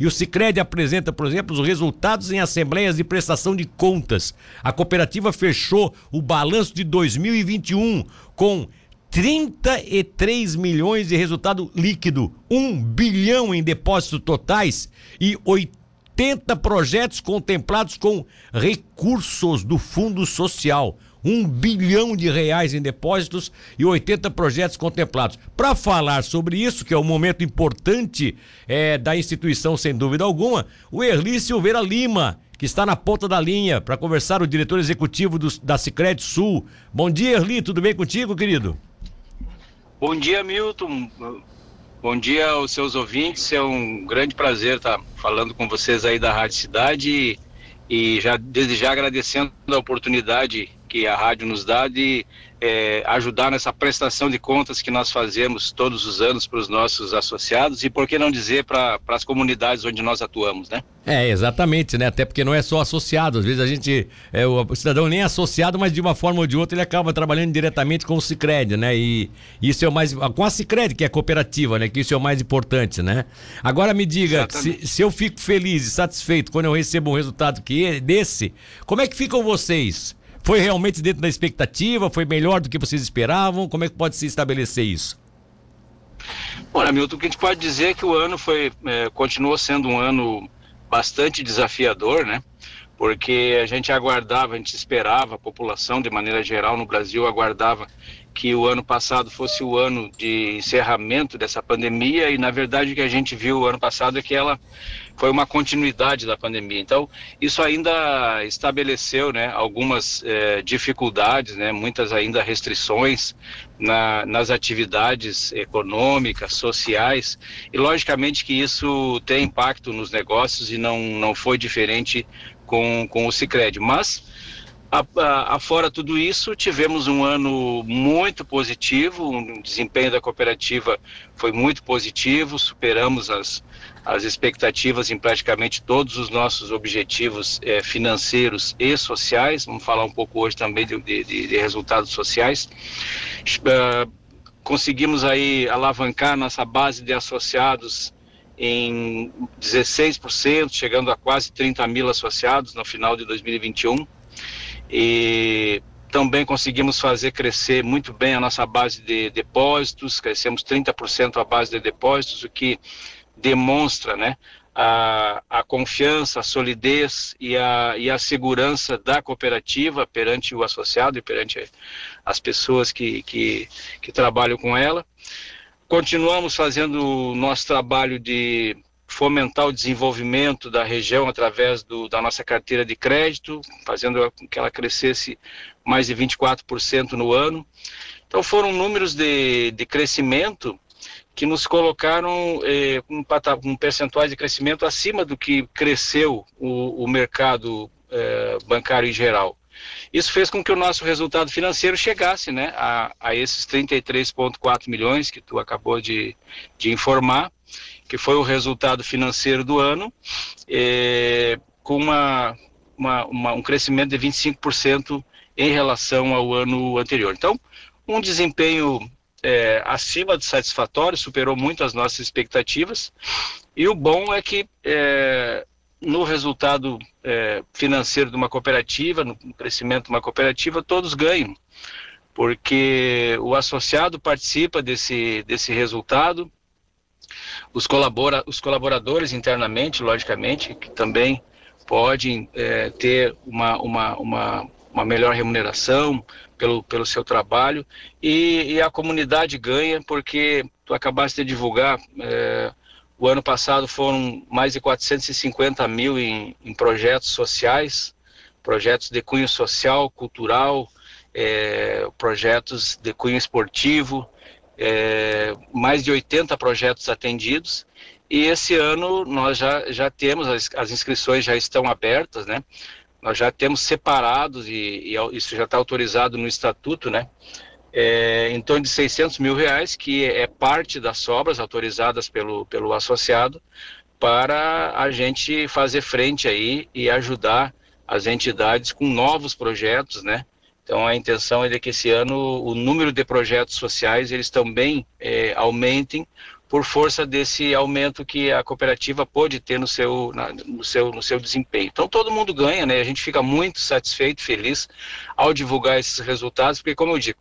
E o Sicredi apresenta, por exemplo, os resultados em assembleias de prestação de contas. A cooperativa fechou o balanço de 2021 com 33 milhões de resultado líquido, 1 bilhão em depósitos totais e 80 projetos contemplados com recursos do Fundo Social. 1 bilhão de reais em depósitos e 80 projetos contemplados. Para falar sobre isso, que é um momento importante é, da instituição, sem dúvida alguma, o Erli Silveira Lima, que está na ponta da linha, para conversar o diretor executivo do, da Cicred Sul. Bom dia, Erli, tudo bem contigo, querido? Bom dia, Milton. Bom dia aos seus ouvintes. É um grande prazer estar falando com vocês aí da Rádio Cidade e, e já desde já agradecendo a oportunidade que a rádio nos dá de é, ajudar nessa prestação de contas que nós fazemos todos os anos para os nossos associados e por que não dizer para as comunidades onde nós atuamos, né? É, exatamente, né? Até porque não é só associado, às vezes a gente, é, o cidadão nem é associado, mas de uma forma ou de outra ele acaba trabalhando diretamente com o Cicred, né? E isso é o mais, com a Cicred, que é cooperativa, né? Que isso é o mais importante, né? Agora me diga, se, se, eu fico feliz e satisfeito quando eu recebo um resultado que é desse, como é que ficam vocês? Foi realmente dentro da expectativa? Foi melhor do que vocês esperavam? Como é que pode se estabelecer isso? Olha, Milton, o que a gente pode dizer é que o ano foi, é, continuou sendo um ano bastante desafiador, né? Porque a gente aguardava, a gente esperava, a população de maneira geral no Brasil aguardava que o ano passado fosse o ano de encerramento dessa pandemia e na verdade o que a gente viu o ano passado é que ela foi uma continuidade da pandemia. Então isso ainda estabeleceu, né, algumas eh, dificuldades, né, muitas ainda restrições na, nas atividades econômicas, sociais e logicamente que isso tem impacto nos negócios e não não foi diferente com com o Sicredi, mas Afora tudo isso, tivemos um ano muito positivo, o desempenho da cooperativa foi muito positivo, superamos as, as expectativas em praticamente todos os nossos objetivos eh, financeiros e sociais. Vamos falar um pouco hoje também de, de, de resultados sociais. Uh, conseguimos aí alavancar nossa base de associados em 16%, chegando a quase 30 mil associados no final de 2021 e também conseguimos fazer crescer muito bem a nossa base de depósitos, crescemos 30% a base de depósitos, o que demonstra né, a, a confiança, a solidez e a, e a segurança da cooperativa perante o associado e perante as pessoas que, que, que trabalham com ela. Continuamos fazendo o nosso trabalho de fomentar o desenvolvimento da região através do, da nossa carteira de crédito, fazendo com que ela crescesse mais de 24% no ano. Então foram números de, de crescimento que nos colocaram eh, um, um percentuais de crescimento acima do que cresceu o, o mercado eh, bancário em geral. Isso fez com que o nosso resultado financeiro chegasse né, a, a esses 33,4 milhões que tu acabou de, de informar que foi o resultado financeiro do ano, é, com uma, uma, uma, um crescimento de 25% em relação ao ano anterior. Então, um desempenho é, acima de satisfatório, superou muito as nossas expectativas, e o bom é que é, no resultado é, financeiro de uma cooperativa, no crescimento de uma cooperativa, todos ganham, porque o associado participa desse, desse resultado, os, colabora, os colaboradores internamente, logicamente, que também podem é, ter uma, uma, uma, uma, melhor remuneração pelo, pelo seu trabalho. E, e, a comunidade ganha porque tu acabaste de divulgar é, o ano passado foram mais de 450 mil em, em projetos sociais, projetos de cunho social, cultural, é, projetos de cunho esportivo, é, mais de 80 projetos atendidos e esse ano nós já, já temos, as, as inscrições já estão abertas, né? Nós já temos separados e, e isso já está autorizado no estatuto, né? É, em torno de 600 mil reais, que é parte das obras autorizadas pelo, pelo associado, para a gente fazer frente aí e ajudar as entidades com novos projetos, né? Então a intenção é que esse ano o número de projetos sociais eles também é, aumentem, por força desse aumento que a cooperativa pôde ter no seu, na, no seu, no seu desempenho. Então todo mundo ganha, né? A gente fica muito satisfeito, feliz ao divulgar esses resultados, porque como eu digo,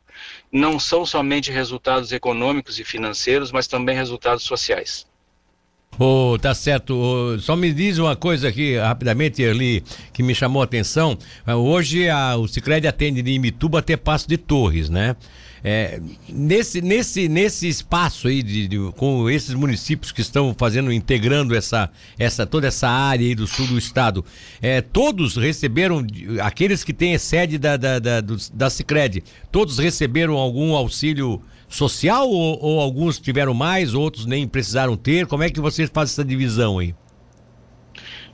não são somente resultados econômicos e financeiros, mas também resultados sociais. Oh, tá certo. Oh, só me diz uma coisa aqui rapidamente, ali que me chamou a atenção. Hoje a, o Cicred atende de Imituba até Passo de Torres, né? É, nesse, nesse, nesse espaço aí de, de, com esses municípios que estão fazendo, integrando essa, essa, toda essa área aí do sul do estado, é, todos receberam, aqueles que têm sede da, da, da, do, da Cicred, todos receberam algum auxílio social ou, ou, alguns tiveram mais, outros nem precisaram ter? Como é que vocês fazem essa divisão aí?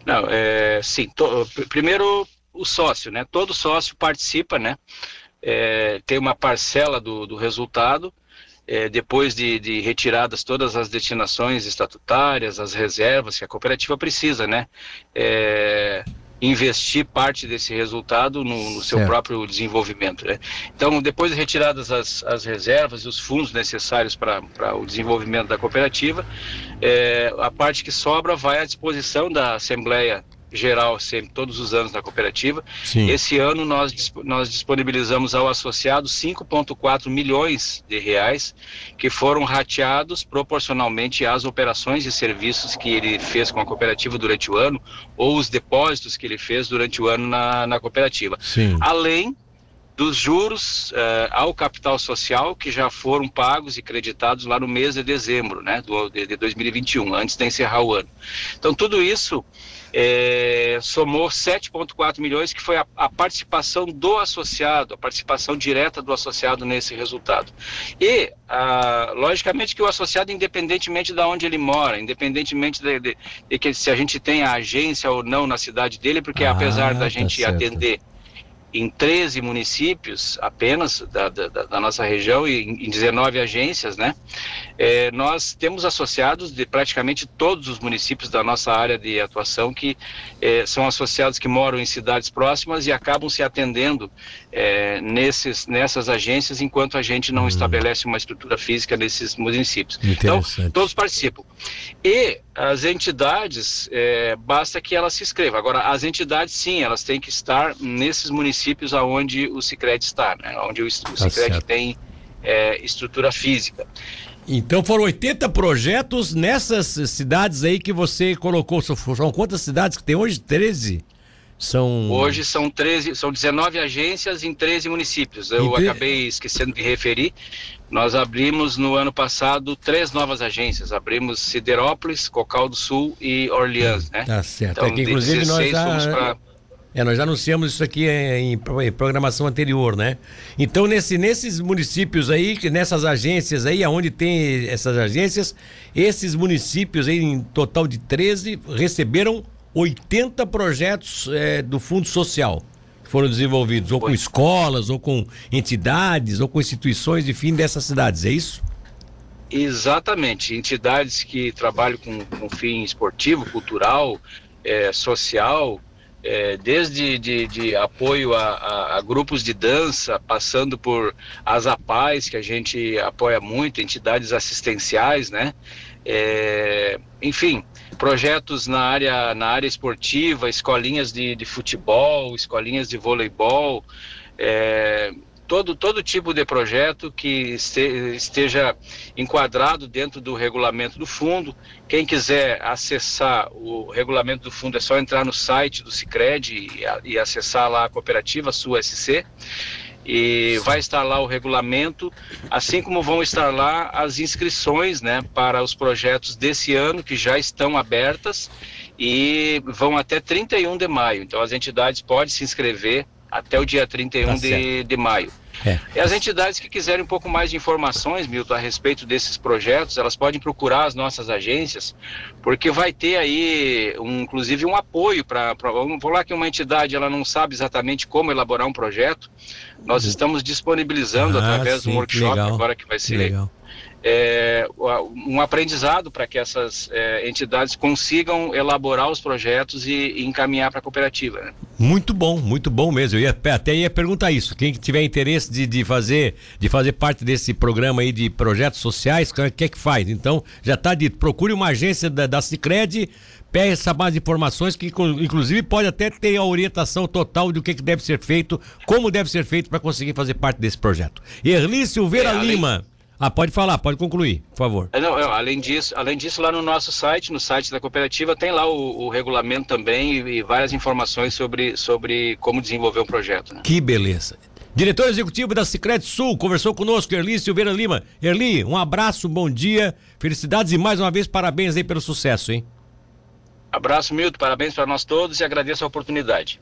Não, é, sim, to, primeiro o sócio, né? Todo sócio participa, né? É, tem uma parcela do, do resultado, é, depois de, de, retiradas todas as destinações estatutárias, as reservas que a cooperativa precisa, né? É, investir parte desse resultado no, no seu próprio desenvolvimento. Né? Então, depois de retiradas as, as reservas e os fundos necessários para o desenvolvimento da cooperativa, é, a parte que sobra vai à disposição da Assembleia geral sempre, todos os anos na cooperativa. Sim. Esse ano nós, nós disponibilizamos ao associado 5,4 milhões de reais que foram rateados proporcionalmente às operações e serviços que ele fez com a cooperativa durante o ano ou os depósitos que ele fez durante o ano na, na cooperativa. Sim. Além dos juros uh, ao capital social que já foram pagos e creditados lá no mês de dezembro né, do, de, de 2021, antes de encerrar o ano. Então, tudo isso é, somou 7,4 milhões, que foi a, a, participação do associado, a participação direta do associado nesse resultado. E, a, logicamente, que o associado, independentemente de onde ele mora, independentemente de, de, de, que se a gente tem a agência ou não na cidade dele, porque ah, apesar da tá gente certo. atender em 13 municípios apenas da, da, da nossa região e em 19 agências, né? É, nós temos associados de praticamente todos os municípios da nossa área de atuação que é, são associados que moram em cidades próximas e acabam se atendendo é, nesses, nessas agências enquanto a gente não hum. estabelece uma estrutura física nesses municípios. Então, todos participam. E as entidades, é, basta que elas se inscrevam. Agora, as entidades, sim, elas têm que estar nesses municípios aonde o Cicred está, né? onde o, o tá Cicred tem é, estrutura física. Então foram 80 projetos nessas cidades aí que você colocou. São quantas cidades que tem hoje? 13? São... Hoje são 13, são 19 agências em 13 municípios. Eu tre... acabei esquecendo de referir. Nós abrimos no ano passado três novas agências. Abrimos Siderópolis, Cocal do Sul e Orleans, né? Tá certo. Então, é que, inclusive nós já... Pra... É, nós já anunciamos isso aqui em, em, programação anterior, né? Então, nesse, nesses municípios aí, nessas agências aí, aonde tem essas agências, esses municípios aí, em total de 13, receberam 80 projetos é, do Fundo Social que foram desenvolvidos, ou com escolas, ou com entidades, ou com instituições, enfim, dessas cidades, é isso? Exatamente, entidades que trabalham com, com fim esportivo, cultural, é, social, é, desde de, de apoio a, a, a, grupos de dança, passando por as APAES, que a gente apoia muito, entidades assistenciais, né? É, enfim, projetos na área, na área esportiva, escolinhas de, de futebol, escolinhas de voleibol, é, todo, todo tipo de projeto que esteja enquadrado dentro do regulamento do fundo. Quem quiser acessar o regulamento do fundo é só entrar no site do Cicred e, e acessar lá a cooperativa sua SC e vai estar lá o regulamento, assim como vão estar lá as inscrições, né, para os projetos desse ano que já estão abertas e vão até 31 de maio. Então as entidades podem se inscrever até o dia 31 tá de, de maio. É. E as entidades que quiserem um pouco mais de informações, Milton, a respeito desses projetos, elas podem procurar as nossas agências, porque vai ter aí, um, inclusive, um apoio para. Vamos falar que uma entidade ela não sabe exatamente como elaborar um projeto. Nós uhum. estamos disponibilizando ah, através sim, do workshop agora que vai ser. Legal é, um aprendizado para que essas é, entidades consigam elaborar os projetos e, e encaminhar para a cooperativa. Né? Muito bom, muito bom mesmo. Eu ia, até ia perguntar isso. Quem tiver interesse de, de, fazer, de fazer parte desse programa aí de projetos sociais, o que é que faz? Então, já está dito, procure uma agência da, da Cicred, peça mais informações que inclusive pode até ter a orientação total do que, que deve ser feito, como deve ser feito para conseguir fazer parte desse projeto. Erli Silveira é, Lima. Ah, pode falar, pode concluir, por favor. É, não, além disso, além disso, lá no nosso site, no site da cooperativa, tem lá o, o regulamento também e, e, várias informações sobre, sobre como desenvolver o projeto. Né? Que beleza. Diretor executivo da Sicredi Sul conversou conosco, Erli Silveira Lima. Erli, um abraço, bom dia, felicidades e mais uma vez parabéns aí pelo sucesso, hein? Abraço, Milton, parabéns para nós todos e agradeço a oportunidade.